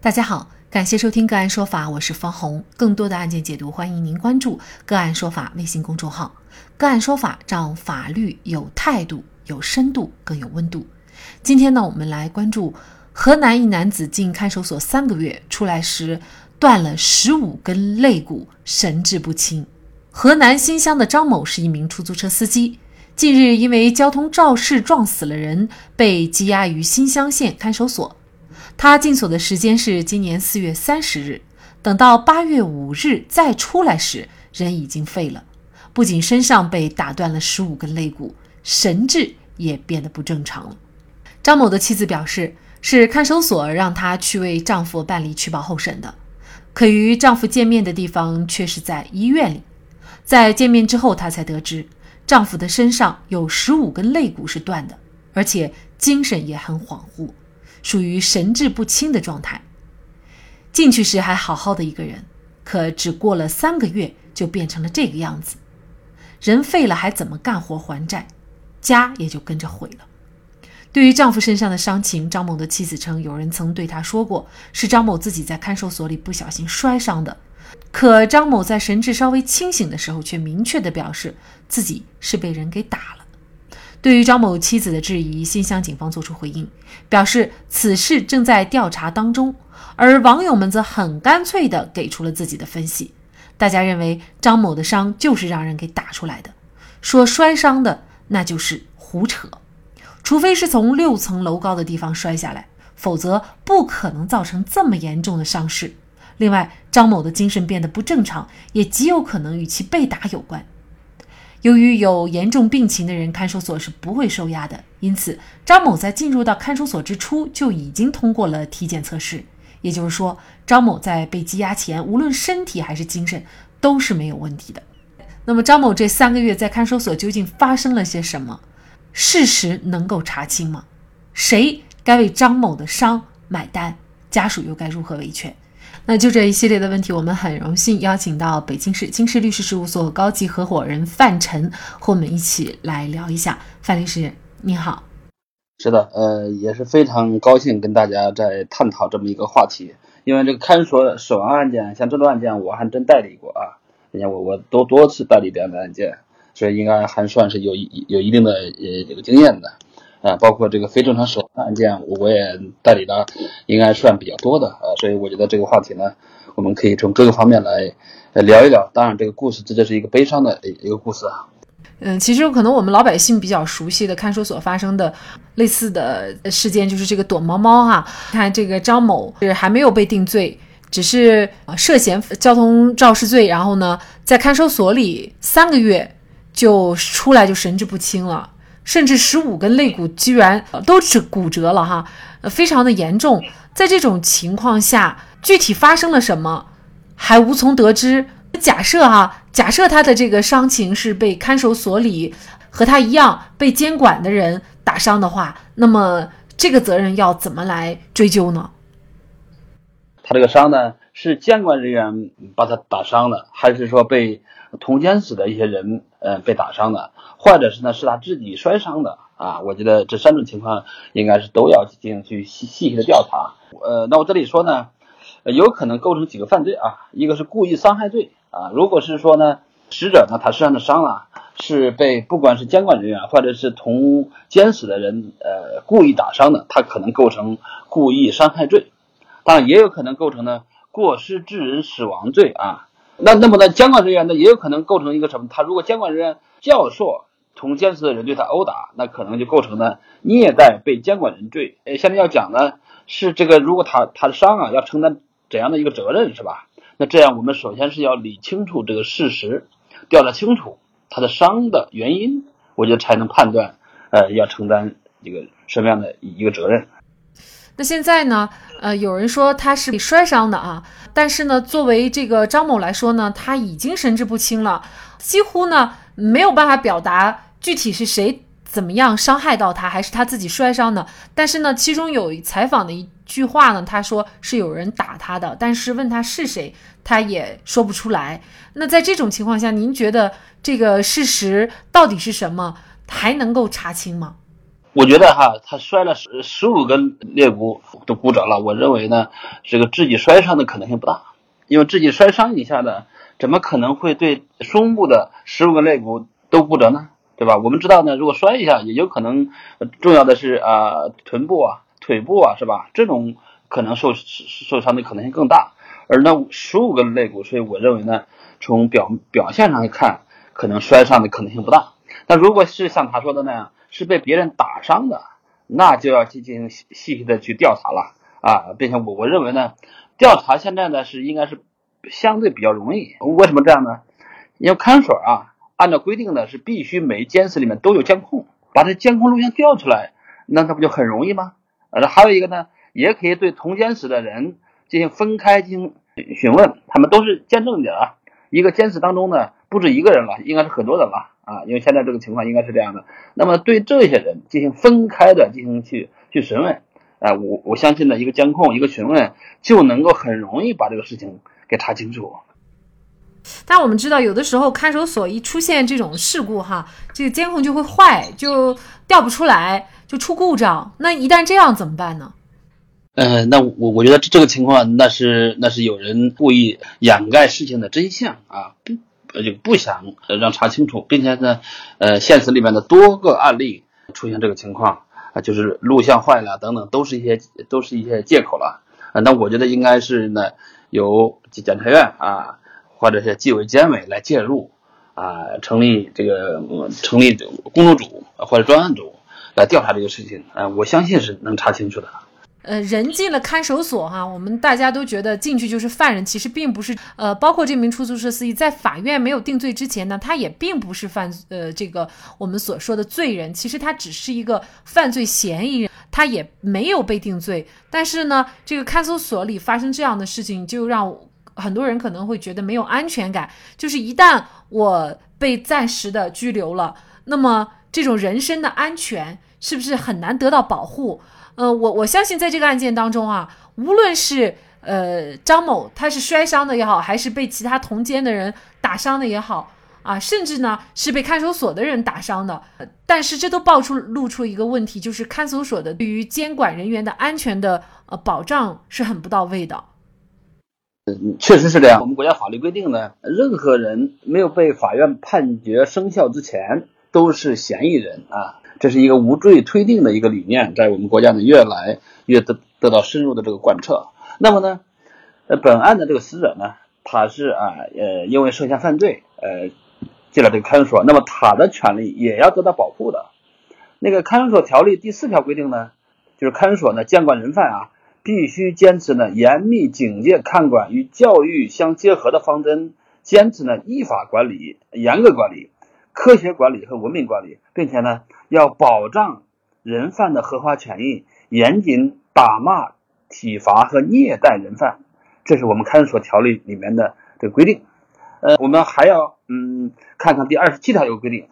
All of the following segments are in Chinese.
大家好，感谢收听个案说法，我是方红。更多的案件解读，欢迎您关注个案说法微信公众号。个案说法让法律有态度、有深度、更有温度。今天呢，我们来关注河南一男子进看守所三个月，出来时断了十五根肋骨，神志不清。河南新乡的张某是一名出租车司机，近日因为交通肇事撞死了人，被羁押于新乡县看守所。他进所的时间是今年四月三十日，等到八月五日再出来时，人已经废了，不仅身上被打断了十五根肋骨，神志也变得不正常了。张某的妻子表示，是看守所让她去为丈夫办理取保候审的，可与丈夫见面的地方却是在医院里。在见面之后，她才得知丈夫的身上有十五根肋骨是断的，而且精神也很恍惚。属于神志不清的状态。进去时还好好的一个人，可只过了三个月就变成了这个样子。人废了还怎么干活还债？家也就跟着毁了。对于丈夫身上的伤情，张某的妻子称，有人曾对她说过，是张某自己在看守所里不小心摔伤的。可张某在神志稍微清醒的时候，却明确的表示自己是被人给打了。对于张某妻子的质疑，新乡警方作出回应，表示此事正在调查当中。而网友们则很干脆地给出了自己的分析，大家认为张某的伤就是让人给打出来的，说摔伤的那就是胡扯，除非是从六层楼高的地方摔下来，否则不可能造成这么严重的伤势。另外，张某的精神变得不正常，也极有可能与其被打有关。由于有严重病情的人，看守所是不会收押的。因此，张某在进入到看守所之初就已经通过了体检测试。也就是说，张某在被羁押前，无论身体还是精神都是没有问题的。那么，张某这三个月在看守所究竟发生了些什么？事实能够查清吗？谁该为张某的伤买单？家属又该如何维权？那就这一系列的问题，我们很荣幸邀请到北京市金氏律师事务所高级合伙人范晨和我们一起来聊一下。范律师，你好。是的，呃，也是非常高兴跟大家在探讨这么一个话题。因为这个看守所死亡案件，像这种案件，我还真代理过啊。你看我我多多次代理这样的案件，所以应该还算是有一有一定的呃这个经验的。啊，包括这个非正常死亡案件，我也代理的，应该算比较多的啊，所以我觉得这个话题呢，我们可以从各个方面来聊一聊。当然，这个故事这就是一个悲伤的一个故事啊。嗯，其实可能我们老百姓比较熟悉的看守所发生的类似的事件，就是这个躲猫猫哈。看这个张某是还没有被定罪，只是涉嫌交通肇事罪，然后呢，在看守所里三个月就出来就神志不清了。甚至十五根肋骨居然都是骨折了哈，呃，非常的严重。在这种情况下，具体发生了什么还无从得知。假设哈，假设他的这个伤情是被看守所里和他一样被监管的人打伤的话，那么这个责任要怎么来追究呢？他这个伤呢，是监管人员把他打伤了，还是说被同监室的一些人呃被打伤的？或者是呢，是他自己摔伤的啊？我觉得这三种情况应该是都要进行去细细细的调查。呃，那我这里说呢，有可能构成几个犯罪啊？一个是故意伤害罪啊。如果是说呢，死者呢他身上的伤啊是被不管是监管人员或者是同监室的人呃故意打伤的，他可能构成故意伤害罪。当然也有可能构成呢过失致人死亡罪啊。那那么呢，监管人员呢也有可能构成一个什么？他如果监管人员教唆。同监视的人对他殴打，那可能就构成了虐待被监管人罪。呃，现在要讲呢，是这个如果他他的伤啊，要承担怎样的一个责任，是吧？那这样我们首先是要理清楚这个事实，调查清楚他的伤的原因，我觉得才能判断，呃，要承担一个什么样的一个责任。那现在呢，呃，有人说他是被摔伤的啊，但是呢，作为这个张某来说呢，他已经神志不清了，几乎呢没有办法表达。具体是谁怎么样伤害到他，还是他自己摔伤的？但是呢，其中有采访的一句话呢，他说是有人打他的，但是问他是谁，他也说不出来。那在这种情况下，您觉得这个事实到底是什么？还能够查清吗？我觉得哈，他摔了十十五根肋骨都骨折了，我认为呢，这个自己摔伤的可能性不大，因为自己摔伤一下呢，怎么可能会对胸部的十五个肋骨都骨折呢？对吧？我们知道呢，如果摔一下，也有可能重要的是啊，臀部啊、腿部啊，是吧？这种可能受受伤的可能性更大。而那十五个肋骨，所以我认为呢，从表表现上来看，可能摔伤的可能性不大。那如果是像他说的那样，是被别人打伤的，那就要进行细细的去调查了啊，并且我我认为呢，调查现在呢是应该是相对比较容易。为什么这样呢？因为看守啊。按照规定呢，是必须每监室里面都有监控，把这监控录像调出来，那那不就很容易吗？呃，还有一个呢，也可以对同监室的人进行分开进行询问，他们都是见证者啊。一个监室当中呢，不止一个人了，应该是很多人了啊，因为现在这个情况应该是这样的。那么对这些人进行分开的进行去去询问，啊，我我相信呢，一个监控一个询问就能够很容易把这个事情给查清楚。但我们知道，有的时候看守所一出现这种事故，哈，这个监控就会坏，就调不出来，就出故障。那一旦这样怎么办呢？嗯，那我我觉得这个情况，那是那是有人故意掩盖事情的真相啊，呃就不想让查清楚，并且呢，呃，现实里面的多个案例出现这个情况啊，就是录像坏了等等，都是一些都是一些借口了啊。那我觉得应该是呢，由检察院啊。或者是纪委监委来介入，啊，成立这个成立工作组或者专案组来调查这个事情，啊，我相信是能查清楚的。呃，人进了看守所哈，我们大家都觉得进去就是犯人，其实并不是。呃，包括这名出租车司机，在法院没有定罪之前呢，他也并不是犯呃这个我们所说的罪人，其实他只是一个犯罪嫌疑人，他也没有被定罪。但是呢，这个看守所里发生这样的事情，就让。很多人可能会觉得没有安全感，就是一旦我被暂时的拘留了，那么这种人身的安全是不是很难得到保护？呃，我我相信在这个案件当中啊，无论是呃张某他是摔伤的也好，还是被其他同监的人打伤的也好，啊，甚至呢是被看守所的人打伤的，但是这都爆出露出一个问题，就是看守所的对于监管人员的安全的呃保障是很不到位的。确实是这样。我们国家法律规定呢，任何人没有被法院判决生效之前，都是嫌疑人啊。这是一个无罪推定的一个理念，在我们国家呢，越来越得得到深入的这个贯彻。那么呢，呃，本案的这个死者呢，他是啊，呃，因为涉嫌犯罪，呃，进了这个看守所，那么他的权利也要得到保护的。那个看守所条例第四条规定呢，就是看守所呢，监管人犯啊。必须坚持呢严密警戒看管与教育相结合的方针，坚持呢依法管理、严格管理、科学管理和文明管理，并且呢要保障人犯的合法权益，严禁打骂、体罚和虐待人犯。这是我们看守所条例里面的这个规定。呃，我们还要嗯看看第二十七条有规定，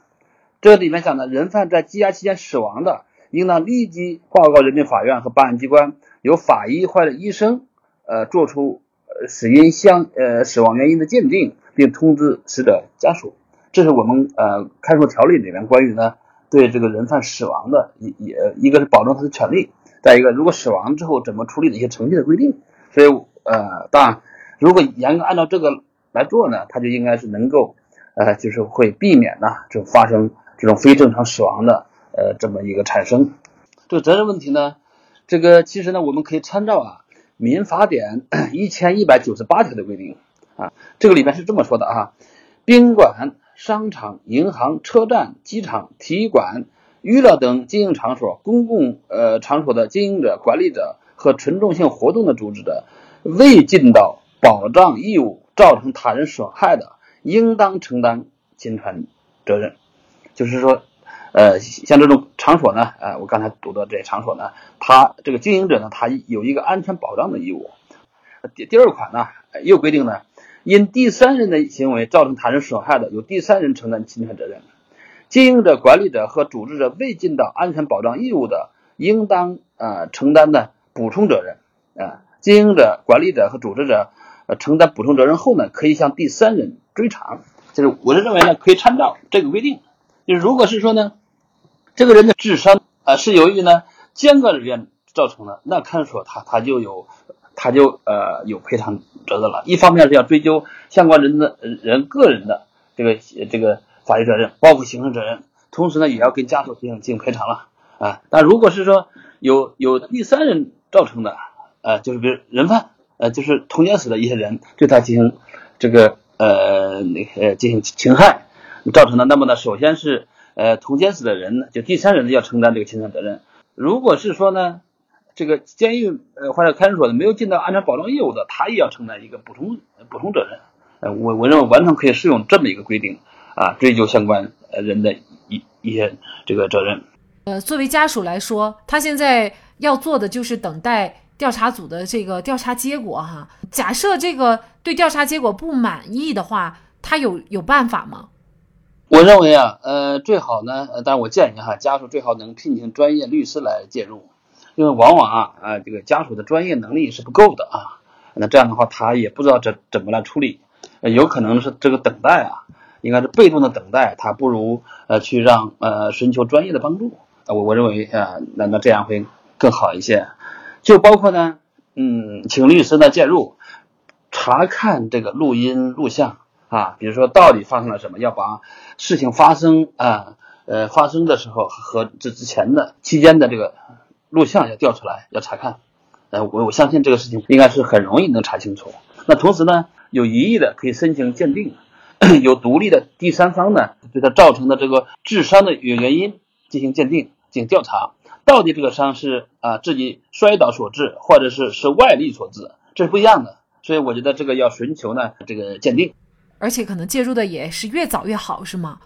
这里面讲的人犯在羁押期间死亡的，应当立即报告人民法院和办案机关。由法医或者医生，呃，做出呃死因相呃死亡原因的鉴定，并通知死者家属。这是我们呃看守条例里面关于呢对这个人犯死亡的一也一个是保证他的权利，再一个如果死亡之后怎么处理的一些程序的规定。所以呃，当然如果严格按照这个来做呢，他就应该是能够呃就是会避免呢就发生这种非正常死亡的呃这么一个产生。这个责任问题呢？这个其实呢，我们可以参照啊《民法典》一千一百九十八条的规定啊，这个里面是这么说的啊：宾馆、商场、银行、车站、机场、体育馆、娱乐等经营场所、公共呃场所的经营者、管理者和群众性活动的组织者，未尽到保障义务，造成他人损害的，应当承担侵权责任。就是说。呃，像这种场所呢，呃，我刚才读的这些场所呢，它这个经营者呢，他有一个安全保障的义务。第第二款呢，又规定呢，因第三人的行为造成他人损害的，由第三人承担侵权责任。经营者、管理者和组织者未尽到安全保障义务的，应当呃承担的补充责任。啊，经营者、管理者和组织者呃承担补充责任后呢，可以向第三人追偿。就是我是认为呢，可以参照这个规定。就是如果是说呢。这个人的智商啊，是由于呢监管人员造成的，那看守他他就有他就呃有赔偿责任了。一方面是要追究相关人的人个人的这个这个法律责任，包括刑事责任，同时呢也要跟家属进行进行赔偿了啊。但如果是说有有第三人造成的，呃，就是比如人犯，呃，就是通奸死的一些人对他进行这个呃那呃进行侵害造成的，那么呢，首先是呃通奸死的人呢，就第三人要承担这个侵害责任。如果是说呢，这个监狱呃或者看守所的没有尽到安全保障义务的，他也要承担一个补充补充责任。呃，我我认为完全可以适用这么一个规定啊，追究相关呃人的一一些这个责任。呃，作为家属来说，他现在要做的就是等待。调查组的这个调查结果，哈，假设这个对调查结果不满意的话，他有有办法吗？我认为啊，呃，最好呢，呃，但是我建议哈，家属最好能聘请专业律师来介入，因为往往啊，啊，这个家属的专业能力是不够的啊，那这样的话，他也不知道怎怎么来处理，有可能是这个等待啊，应该是被动的等待，他不如呃去让呃寻求专业的帮助，我我认为啊，那那这样会更好一些。就包括呢，嗯，请律师呢介入，查看这个录音录像啊，比如说到底发生了什么，要把事情发生啊，呃，发生的时候和这之前的期间的这个录像要调出来，要查看。呃，我我相信这个事情应该是很容易能查清楚。那同时呢，有疑义的可以申请鉴定，有独立的第三方呢，对他造成的这个致伤的原因进行鉴定，进行调查。到底这个伤是啊自己摔倒所致，或者是是外力所致，这是不一样的。所以我觉得这个要寻求呢这个鉴定，而且可能介入的也是越早越好，是吗？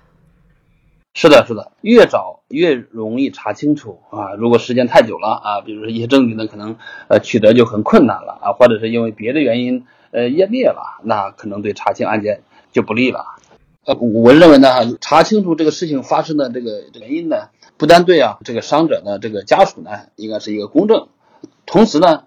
是的，是的，越早越容易查清楚啊。如果时间太久了啊，比如说一些证据呢，可能呃取得就很困难了啊，或者是因为别的原因呃湮灭了，那可能对查清案件就不利了。呃，我认为呢，查清楚这个事情发生的这个原因呢。不单对啊，这个伤者的这个家属呢，应该是一个公正，同时呢，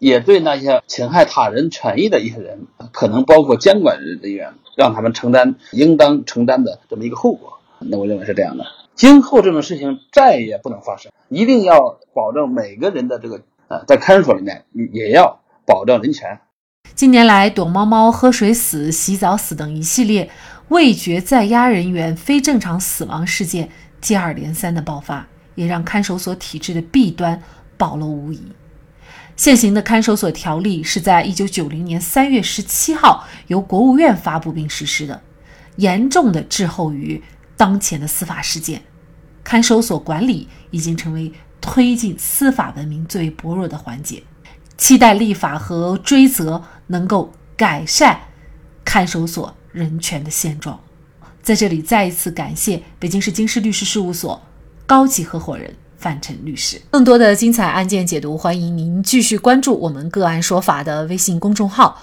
也对那些侵害他人权益的一些人，可能包括监管人员，让他们承担应当承担的这么一个后果。那我认为是这样的，今后这种事情再也不能发生，一定要保证每个人的这个呃，在看守所里面也要保障人权。近年来，躲猫猫、喝水死、洗澡死等一系列味觉在押人员非正常死亡事件。接二连三的爆发，也让看守所体制的弊端暴露无遗。现行的看守所条例是在一九九零年三月十七号由国务院发布并实施的，严重的滞后于当前的司法实践。看守所管理已经成为推进司法文明最薄弱的环节。期待立法和追责能够改善看守所人权的现状。在这里再一次感谢北京市京师律师事务所高级合伙人范晨律师。更多的精彩案件解读，欢迎您继续关注我们“个案说法”的微信公众号。